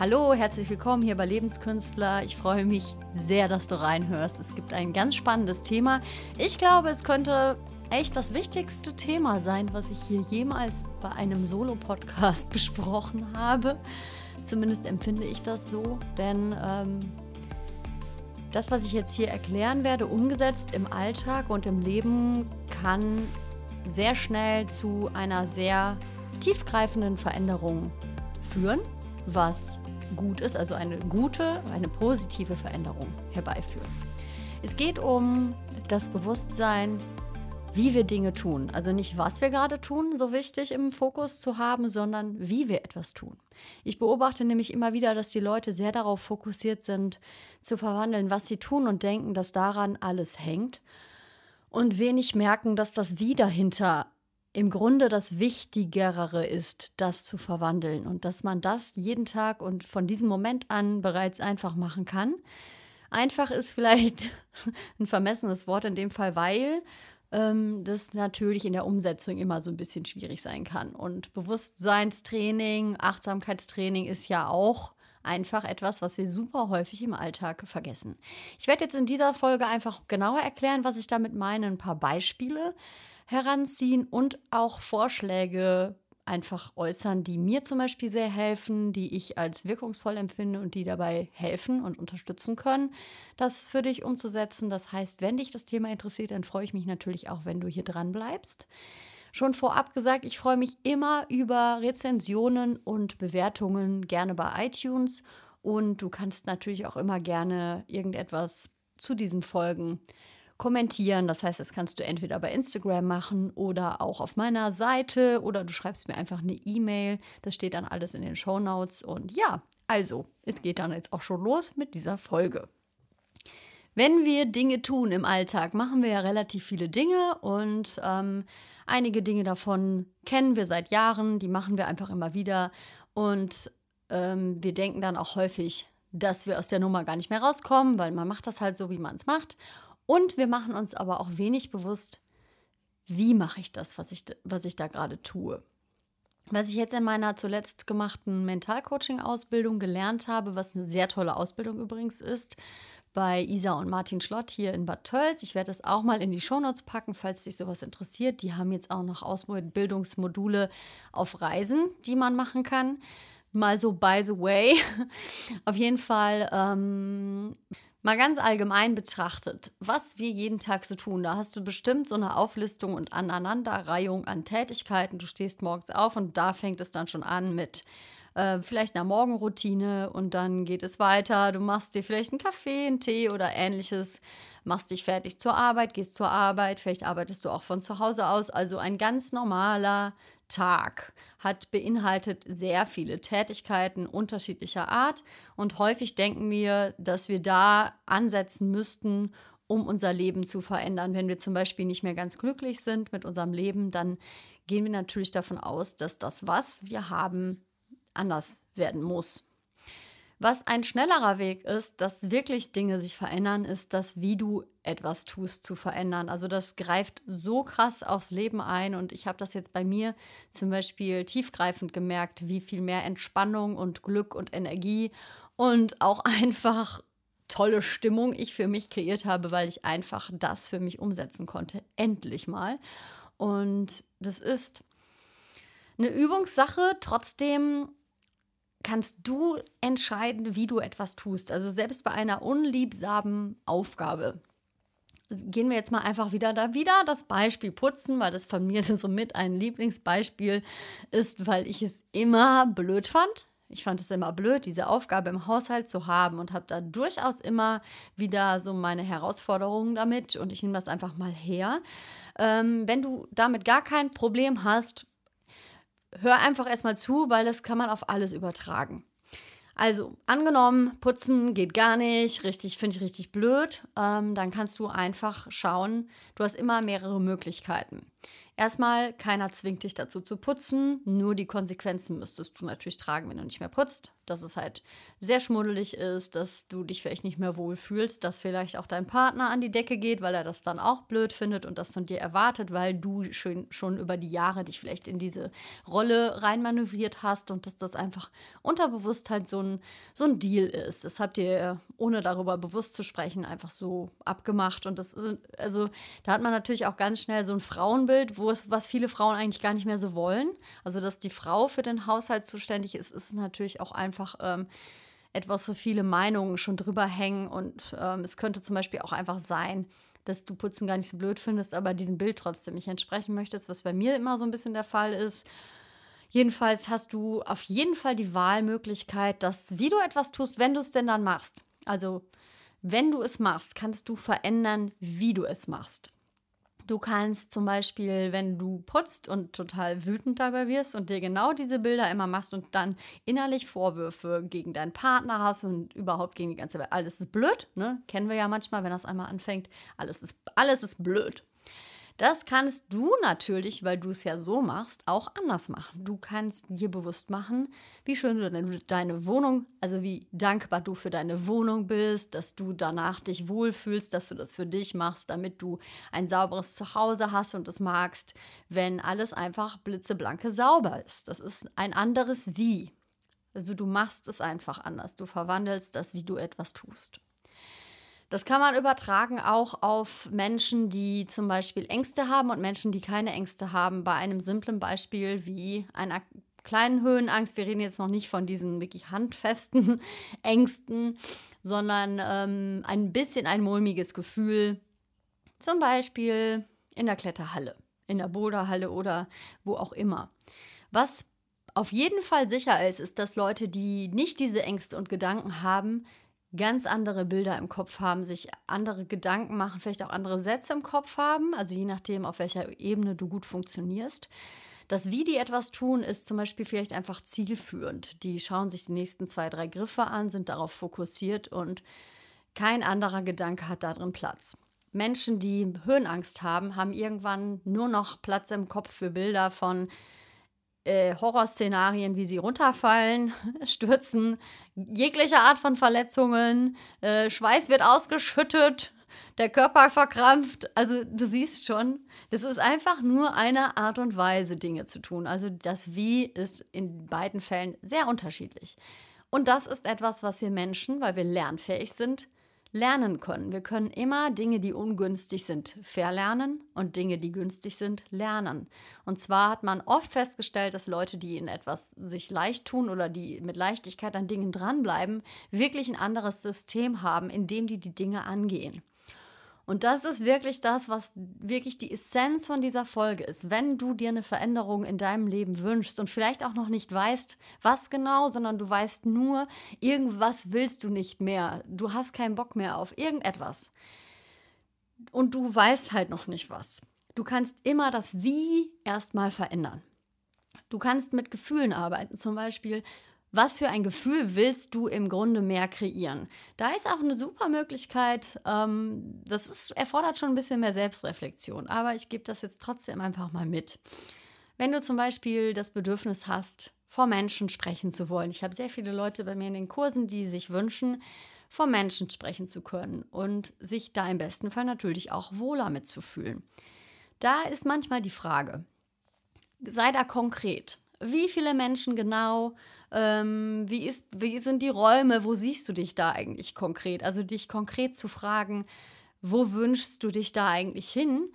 Hallo, herzlich willkommen hier bei Lebenskünstler. Ich freue mich sehr, dass du reinhörst. Es gibt ein ganz spannendes Thema. Ich glaube, es könnte echt das wichtigste Thema sein, was ich hier jemals bei einem Solo-Podcast besprochen habe. Zumindest empfinde ich das so, denn ähm, das, was ich jetzt hier erklären werde, umgesetzt im Alltag und im Leben, kann sehr schnell zu einer sehr tiefgreifenden Veränderung führen, was gut ist, also eine gute, eine positive Veränderung herbeiführen. Es geht um das Bewusstsein, wie wir Dinge tun. Also nicht, was wir gerade tun, so wichtig im Fokus zu haben, sondern wie wir etwas tun. Ich beobachte nämlich immer wieder, dass die Leute sehr darauf fokussiert sind, zu verwandeln, was sie tun und denken, dass daran alles hängt. Und wenig merken, dass das Wie dahinter im Grunde das Wichtigere ist, das zu verwandeln und dass man das jeden Tag und von diesem Moment an bereits einfach machen kann. Einfach ist vielleicht ein vermessenes Wort in dem Fall, weil ähm, das natürlich in der Umsetzung immer so ein bisschen schwierig sein kann. Und Bewusstseinstraining, Achtsamkeitstraining ist ja auch einfach etwas, was wir super häufig im Alltag vergessen. Ich werde jetzt in dieser Folge einfach genauer erklären, was ich damit meine, ein paar Beispiele heranziehen und auch Vorschläge einfach äußern, die mir zum Beispiel sehr helfen, die ich als wirkungsvoll empfinde und die dabei helfen und unterstützen können, das für dich umzusetzen. Das heißt, wenn dich das Thema interessiert, dann freue ich mich natürlich auch, wenn du hier dran bleibst. Schon vorab gesagt, ich freue mich immer über Rezensionen und Bewertungen, gerne bei iTunes. Und du kannst natürlich auch immer gerne irgendetwas zu diesen Folgen kommentieren. Das heißt, das kannst du entweder bei Instagram machen oder auch auf meiner Seite oder du schreibst mir einfach eine E-Mail. Das steht dann alles in den Show Notes. Und ja, also, es geht dann jetzt auch schon los mit dieser Folge. Wenn wir Dinge tun im Alltag, machen wir ja relativ viele Dinge und ähm, einige Dinge davon kennen wir seit Jahren, die machen wir einfach immer wieder und ähm, wir denken dann auch häufig, dass wir aus der Nummer gar nicht mehr rauskommen, weil man macht das halt so, wie man es macht. Und wir machen uns aber auch wenig bewusst, wie mache ich das, was ich, was ich da gerade tue. Was ich jetzt in meiner zuletzt gemachten Mentalcoaching-Ausbildung gelernt habe, was eine sehr tolle Ausbildung übrigens ist, bei Isa und Martin Schlott hier in Bad Tölz. Ich werde das auch mal in die Shownotes packen, falls dich sowas interessiert. Die haben jetzt auch noch Ausbildungsmodule auf Reisen, die man machen kann. Mal so by the way. Auf jeden Fall ähm, Mal ganz allgemein betrachtet, was wir jeden Tag so tun, da hast du bestimmt so eine Auflistung und Aneinanderreihung an Tätigkeiten. Du stehst morgens auf und da fängt es dann schon an mit äh, vielleicht einer Morgenroutine und dann geht es weiter. Du machst dir vielleicht einen Kaffee, einen Tee oder ähnliches, machst dich fertig zur Arbeit, gehst zur Arbeit, vielleicht arbeitest du auch von zu Hause aus. Also ein ganz normaler Tag hat beinhaltet sehr viele Tätigkeiten unterschiedlicher Art und häufig denken wir, dass wir da ansetzen müssten, um unser Leben zu verändern. Wenn wir zum Beispiel nicht mehr ganz glücklich sind mit unserem Leben, dann gehen wir natürlich davon aus, dass das, was wir haben, anders werden muss. Was ein schnellerer Weg ist, dass wirklich Dinge sich verändern, ist das, wie du etwas tust, zu verändern. Also das greift so krass aufs Leben ein und ich habe das jetzt bei mir zum Beispiel tiefgreifend gemerkt, wie viel mehr Entspannung und Glück und Energie und auch einfach tolle Stimmung ich für mich kreiert habe, weil ich einfach das für mich umsetzen konnte. Endlich mal. Und das ist eine Übungssache. Trotzdem kannst du entscheiden, wie du etwas tust. Also selbst bei einer unliebsamen Aufgabe. Gehen wir jetzt mal einfach wieder da wieder das Beispiel putzen, weil das von mir somit ein Lieblingsbeispiel ist, weil ich es immer blöd fand. Ich fand es immer blöd, diese Aufgabe im Haushalt zu haben und habe da durchaus immer wieder so meine Herausforderungen damit und ich nehme das einfach mal her. Ähm, wenn du damit gar kein Problem hast, hör einfach erstmal zu, weil das kann man auf alles übertragen. Also, angenommen, putzen geht gar nicht, richtig, finde ich richtig blöd, ähm, dann kannst du einfach schauen, du hast immer mehrere Möglichkeiten. Erstmal, keiner zwingt dich dazu zu putzen, nur die Konsequenzen müsstest du natürlich tragen, wenn du nicht mehr putzt. Dass es halt sehr schmuddelig ist, dass du dich vielleicht nicht mehr wohlfühlst, dass vielleicht auch dein Partner an die Decke geht, weil er das dann auch blöd findet und das von dir erwartet, weil du schon, schon über die Jahre dich vielleicht in diese Rolle reinmanövriert hast und dass das einfach unterbewusst halt so ein, so ein Deal ist. Das habt ihr, ohne darüber bewusst zu sprechen, einfach so abgemacht. Und das ist, also da hat man natürlich auch ganz schnell so ein Frauenbild, wo es, was viele Frauen eigentlich gar nicht mehr so wollen. Also, dass die Frau für den Haushalt zuständig ist, ist natürlich auch einfach ähm, etwas, wo viele Meinungen schon drüber hängen. Und ähm, es könnte zum Beispiel auch einfach sein, dass du Putzen gar nicht so blöd findest, aber diesem Bild trotzdem nicht entsprechen möchtest, was bei mir immer so ein bisschen der Fall ist. Jedenfalls hast du auf jeden Fall die Wahlmöglichkeit, dass, wie du etwas tust, wenn du es denn dann machst. Also, wenn du es machst, kannst du verändern, wie du es machst. Du kannst zum Beispiel, wenn du putzt und total wütend dabei wirst und dir genau diese Bilder immer machst und dann innerlich Vorwürfe gegen deinen Partner hast und überhaupt gegen die ganze Welt. Alles ist blöd, ne? Kennen wir ja manchmal, wenn das einmal anfängt. Alles ist, alles ist blöd. Das kannst du natürlich, weil du es ja so machst, auch anders machen. Du kannst dir bewusst machen, wie schön du deine Wohnung, also wie dankbar du für deine Wohnung bist, dass du danach dich wohlfühlst, dass du das für dich machst, damit du ein sauberes Zuhause hast und es magst, wenn alles einfach blitzeblanke sauber ist. Das ist ein anderes Wie. Also du machst es einfach anders. Du verwandelst das, wie du etwas tust. Das kann man übertragen auch auf Menschen, die zum Beispiel Ängste haben und Menschen, die keine Ängste haben. Bei einem simplen Beispiel wie einer kleinen Höhenangst. Wir reden jetzt noch nicht von diesen wirklich handfesten Ängsten, sondern ähm, ein bisschen ein mulmiges Gefühl. Zum Beispiel in der Kletterhalle, in der Boulderhalle oder wo auch immer. Was auf jeden Fall sicher ist, ist, dass Leute, die nicht diese Ängste und Gedanken haben, ganz andere Bilder im Kopf haben, sich andere Gedanken machen, vielleicht auch andere Sätze im Kopf haben, also je nachdem, auf welcher Ebene du gut funktionierst. Das, wie die etwas tun, ist zum Beispiel vielleicht einfach zielführend. Die schauen sich die nächsten zwei, drei Griffe an, sind darauf fokussiert und kein anderer Gedanke hat darin Platz. Menschen, die Höhenangst haben, haben irgendwann nur noch Platz im Kopf für Bilder von äh, Horrorszenarien, wie sie runterfallen, stürzen, jegliche Art von Verletzungen, äh, Schweiß wird ausgeschüttet, der Körper verkrampft. Also du siehst schon, das ist einfach nur eine Art und Weise, Dinge zu tun. Also das Wie ist in beiden Fällen sehr unterschiedlich. Und das ist etwas, was wir Menschen, weil wir lernfähig sind, lernen können. Wir können immer Dinge, die ungünstig sind, verlernen und Dinge, die günstig sind, lernen. Und zwar hat man oft festgestellt, dass Leute, die in etwas sich leicht tun oder die mit Leichtigkeit an Dingen dranbleiben, wirklich ein anderes System haben, in dem die die Dinge angehen. Und das ist wirklich das, was wirklich die Essenz von dieser Folge ist. Wenn du dir eine Veränderung in deinem Leben wünschst und vielleicht auch noch nicht weißt, was genau, sondern du weißt nur, irgendwas willst du nicht mehr. Du hast keinen Bock mehr auf irgendetwas. Und du weißt halt noch nicht was. Du kannst immer das Wie erstmal verändern. Du kannst mit Gefühlen arbeiten. Zum Beispiel, was für ein Gefühl willst du im Grunde mehr kreieren? Da ist auch eine super Möglichkeit. Ähm, das ist, erfordert schon ein bisschen mehr Selbstreflexion, aber ich gebe das jetzt trotzdem einfach mal mit. Wenn du zum Beispiel das Bedürfnis hast, vor Menschen sprechen zu wollen. Ich habe sehr viele Leute bei mir in den Kursen, die sich wünschen, vor Menschen sprechen zu können und sich da im besten Fall natürlich auch wohler mitzufühlen. Da ist manchmal die Frage, sei da konkret. Wie viele Menschen genau? Ähm, wie, ist, wie sind die Räume? Wo siehst du dich da eigentlich konkret? Also dich konkret zu fragen, wo wünschst du dich da eigentlich hin?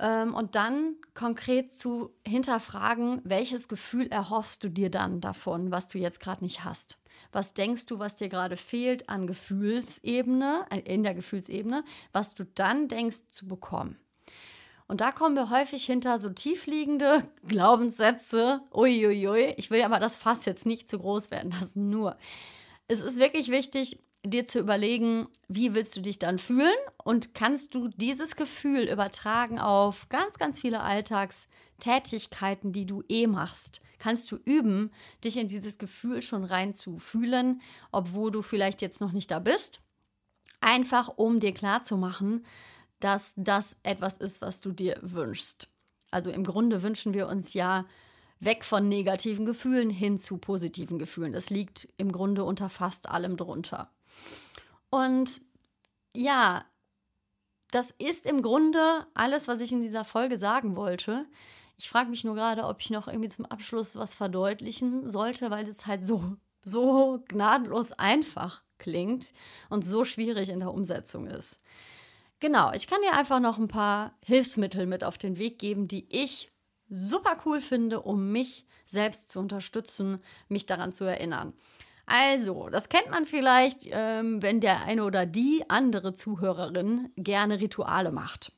Ähm, und dann konkret zu hinterfragen, welches Gefühl erhoffst du dir dann davon, was du jetzt gerade nicht hast? Was denkst du, was dir gerade fehlt an Gefühlsebene, äh, in der Gefühlsebene, was du dann denkst zu bekommen? Und da kommen wir häufig hinter so tiefliegende Glaubenssätze. Uiuiui. Ich will aber das Fass jetzt nicht zu groß werden lassen. Nur, es ist wirklich wichtig, dir zu überlegen, wie willst du dich dann fühlen und kannst du dieses Gefühl übertragen auf ganz, ganz viele Alltagstätigkeiten, die du eh machst. Kannst du üben, dich in dieses Gefühl schon reinzufühlen, obwohl du vielleicht jetzt noch nicht da bist. Einfach um dir klarzumachen, dass das etwas ist, was du dir wünschst. Also im Grunde wünschen wir uns ja weg von negativen Gefühlen hin zu positiven Gefühlen. Das liegt im Grunde unter fast allem drunter. Und ja, das ist im Grunde alles, was ich in dieser Folge sagen wollte. Ich frage mich nur gerade, ob ich noch irgendwie zum Abschluss was verdeutlichen sollte, weil es halt so, so gnadenlos einfach klingt und so schwierig in der Umsetzung ist. Genau, ich kann dir einfach noch ein paar Hilfsmittel mit auf den Weg geben, die ich super cool finde, um mich selbst zu unterstützen, mich daran zu erinnern. Also, das kennt man vielleicht, ähm, wenn der eine oder die andere Zuhörerin gerne Rituale macht.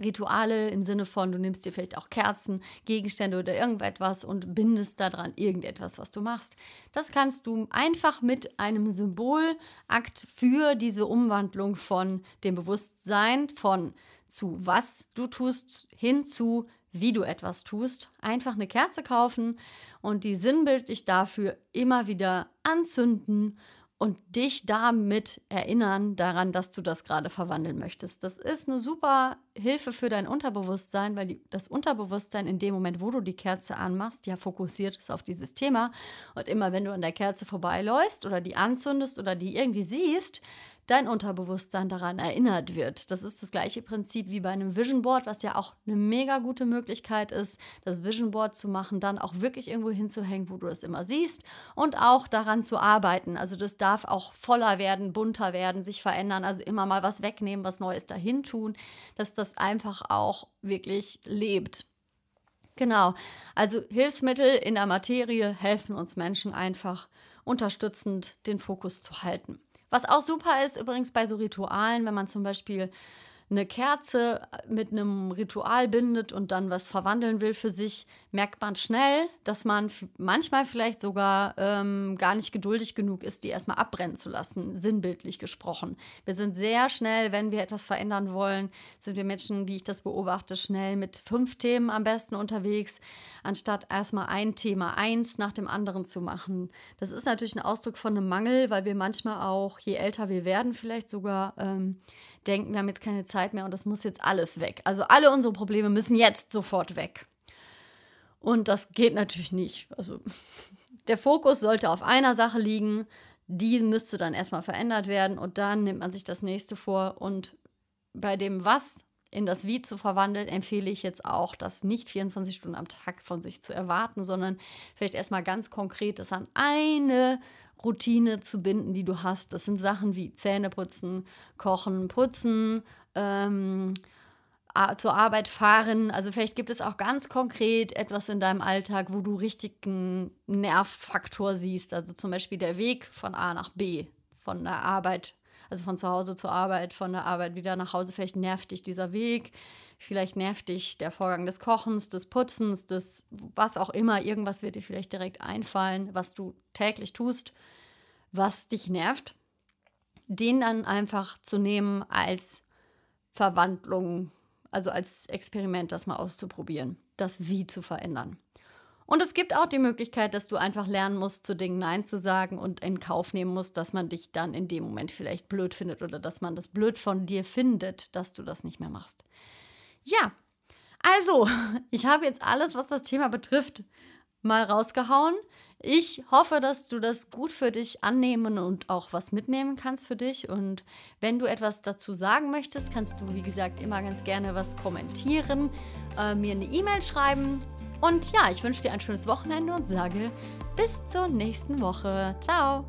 Rituale im Sinne von, du nimmst dir vielleicht auch Kerzen, Gegenstände oder irgendetwas und bindest daran irgendetwas, was du machst. Das kannst du einfach mit einem Symbolakt für diese Umwandlung von dem Bewusstsein von zu was du tust hin zu wie du etwas tust. Einfach eine Kerze kaufen und die sinnbildlich dafür immer wieder anzünden und dich damit erinnern daran, dass du das gerade verwandeln möchtest. Das ist eine super Hilfe für dein Unterbewusstsein, weil die, das Unterbewusstsein in dem Moment, wo du die Kerze anmachst, ja fokussiert ist auf dieses Thema. Und immer wenn du an der Kerze vorbeiläufst oder die anzündest oder die irgendwie siehst, dein Unterbewusstsein daran erinnert wird. Das ist das gleiche Prinzip wie bei einem Vision Board, was ja auch eine mega gute Möglichkeit ist, das Vision Board zu machen, dann auch wirklich irgendwo hinzuhängen, wo du es immer siehst und auch daran zu arbeiten. Also das darf auch voller werden, bunter werden, sich verändern, also immer mal was wegnehmen, was Neues dahin tun, dass das einfach auch wirklich lebt. Genau, also Hilfsmittel in der Materie helfen uns Menschen einfach unterstützend den Fokus zu halten. Was auch super ist, übrigens bei so Ritualen, wenn man zum Beispiel eine Kerze mit einem Ritual bindet und dann was verwandeln will für sich, merkt man schnell, dass man manchmal vielleicht sogar ähm, gar nicht geduldig genug ist, die erstmal abbrennen zu lassen, sinnbildlich gesprochen. Wir sind sehr schnell, wenn wir etwas verändern wollen, sind wir Menschen, wie ich das beobachte, schnell mit fünf Themen am besten unterwegs, anstatt erstmal ein Thema eins nach dem anderen zu machen. Das ist natürlich ein Ausdruck von einem Mangel, weil wir manchmal auch, je älter wir werden, vielleicht sogar ähm, denken, wir haben jetzt keine Zeit mehr und das muss jetzt alles weg. Also alle unsere Probleme müssen jetzt sofort weg. Und das geht natürlich nicht. Also der Fokus sollte auf einer Sache liegen, die müsste dann erstmal verändert werden und dann nimmt man sich das nächste vor. Und bei dem Was in das Wie zu verwandeln, empfehle ich jetzt auch, das nicht 24 Stunden am Tag von sich zu erwarten, sondern vielleicht erstmal ganz konkret das an eine Routine zu binden, die du hast. Das sind Sachen wie Zähne putzen, kochen, putzen, ähm, zur Arbeit fahren. Also vielleicht gibt es auch ganz konkret etwas in deinem Alltag, wo du richtig einen Nervfaktor siehst. Also zum Beispiel der Weg von A nach B, von der Arbeit, also von zu Hause zur Arbeit, von der Arbeit wieder nach Hause. Vielleicht nervt dich dieser Weg. Vielleicht nervt dich der Vorgang des Kochens, des Putzens, des was auch immer. Irgendwas wird dir vielleicht direkt einfallen, was du täglich tust, was dich nervt. Den dann einfach zu nehmen als Verwandlung, also als Experiment, das mal auszuprobieren, das Wie zu verändern. Und es gibt auch die Möglichkeit, dass du einfach lernen musst, zu Dingen Nein zu sagen und in Kauf nehmen musst, dass man dich dann in dem Moment vielleicht blöd findet oder dass man das blöd von dir findet, dass du das nicht mehr machst. Ja, also, ich habe jetzt alles, was das Thema betrifft, mal rausgehauen. Ich hoffe, dass du das gut für dich annehmen und auch was mitnehmen kannst für dich. Und wenn du etwas dazu sagen möchtest, kannst du, wie gesagt, immer ganz gerne was kommentieren, äh, mir eine E-Mail schreiben. Und ja, ich wünsche dir ein schönes Wochenende und sage bis zur nächsten Woche. Ciao!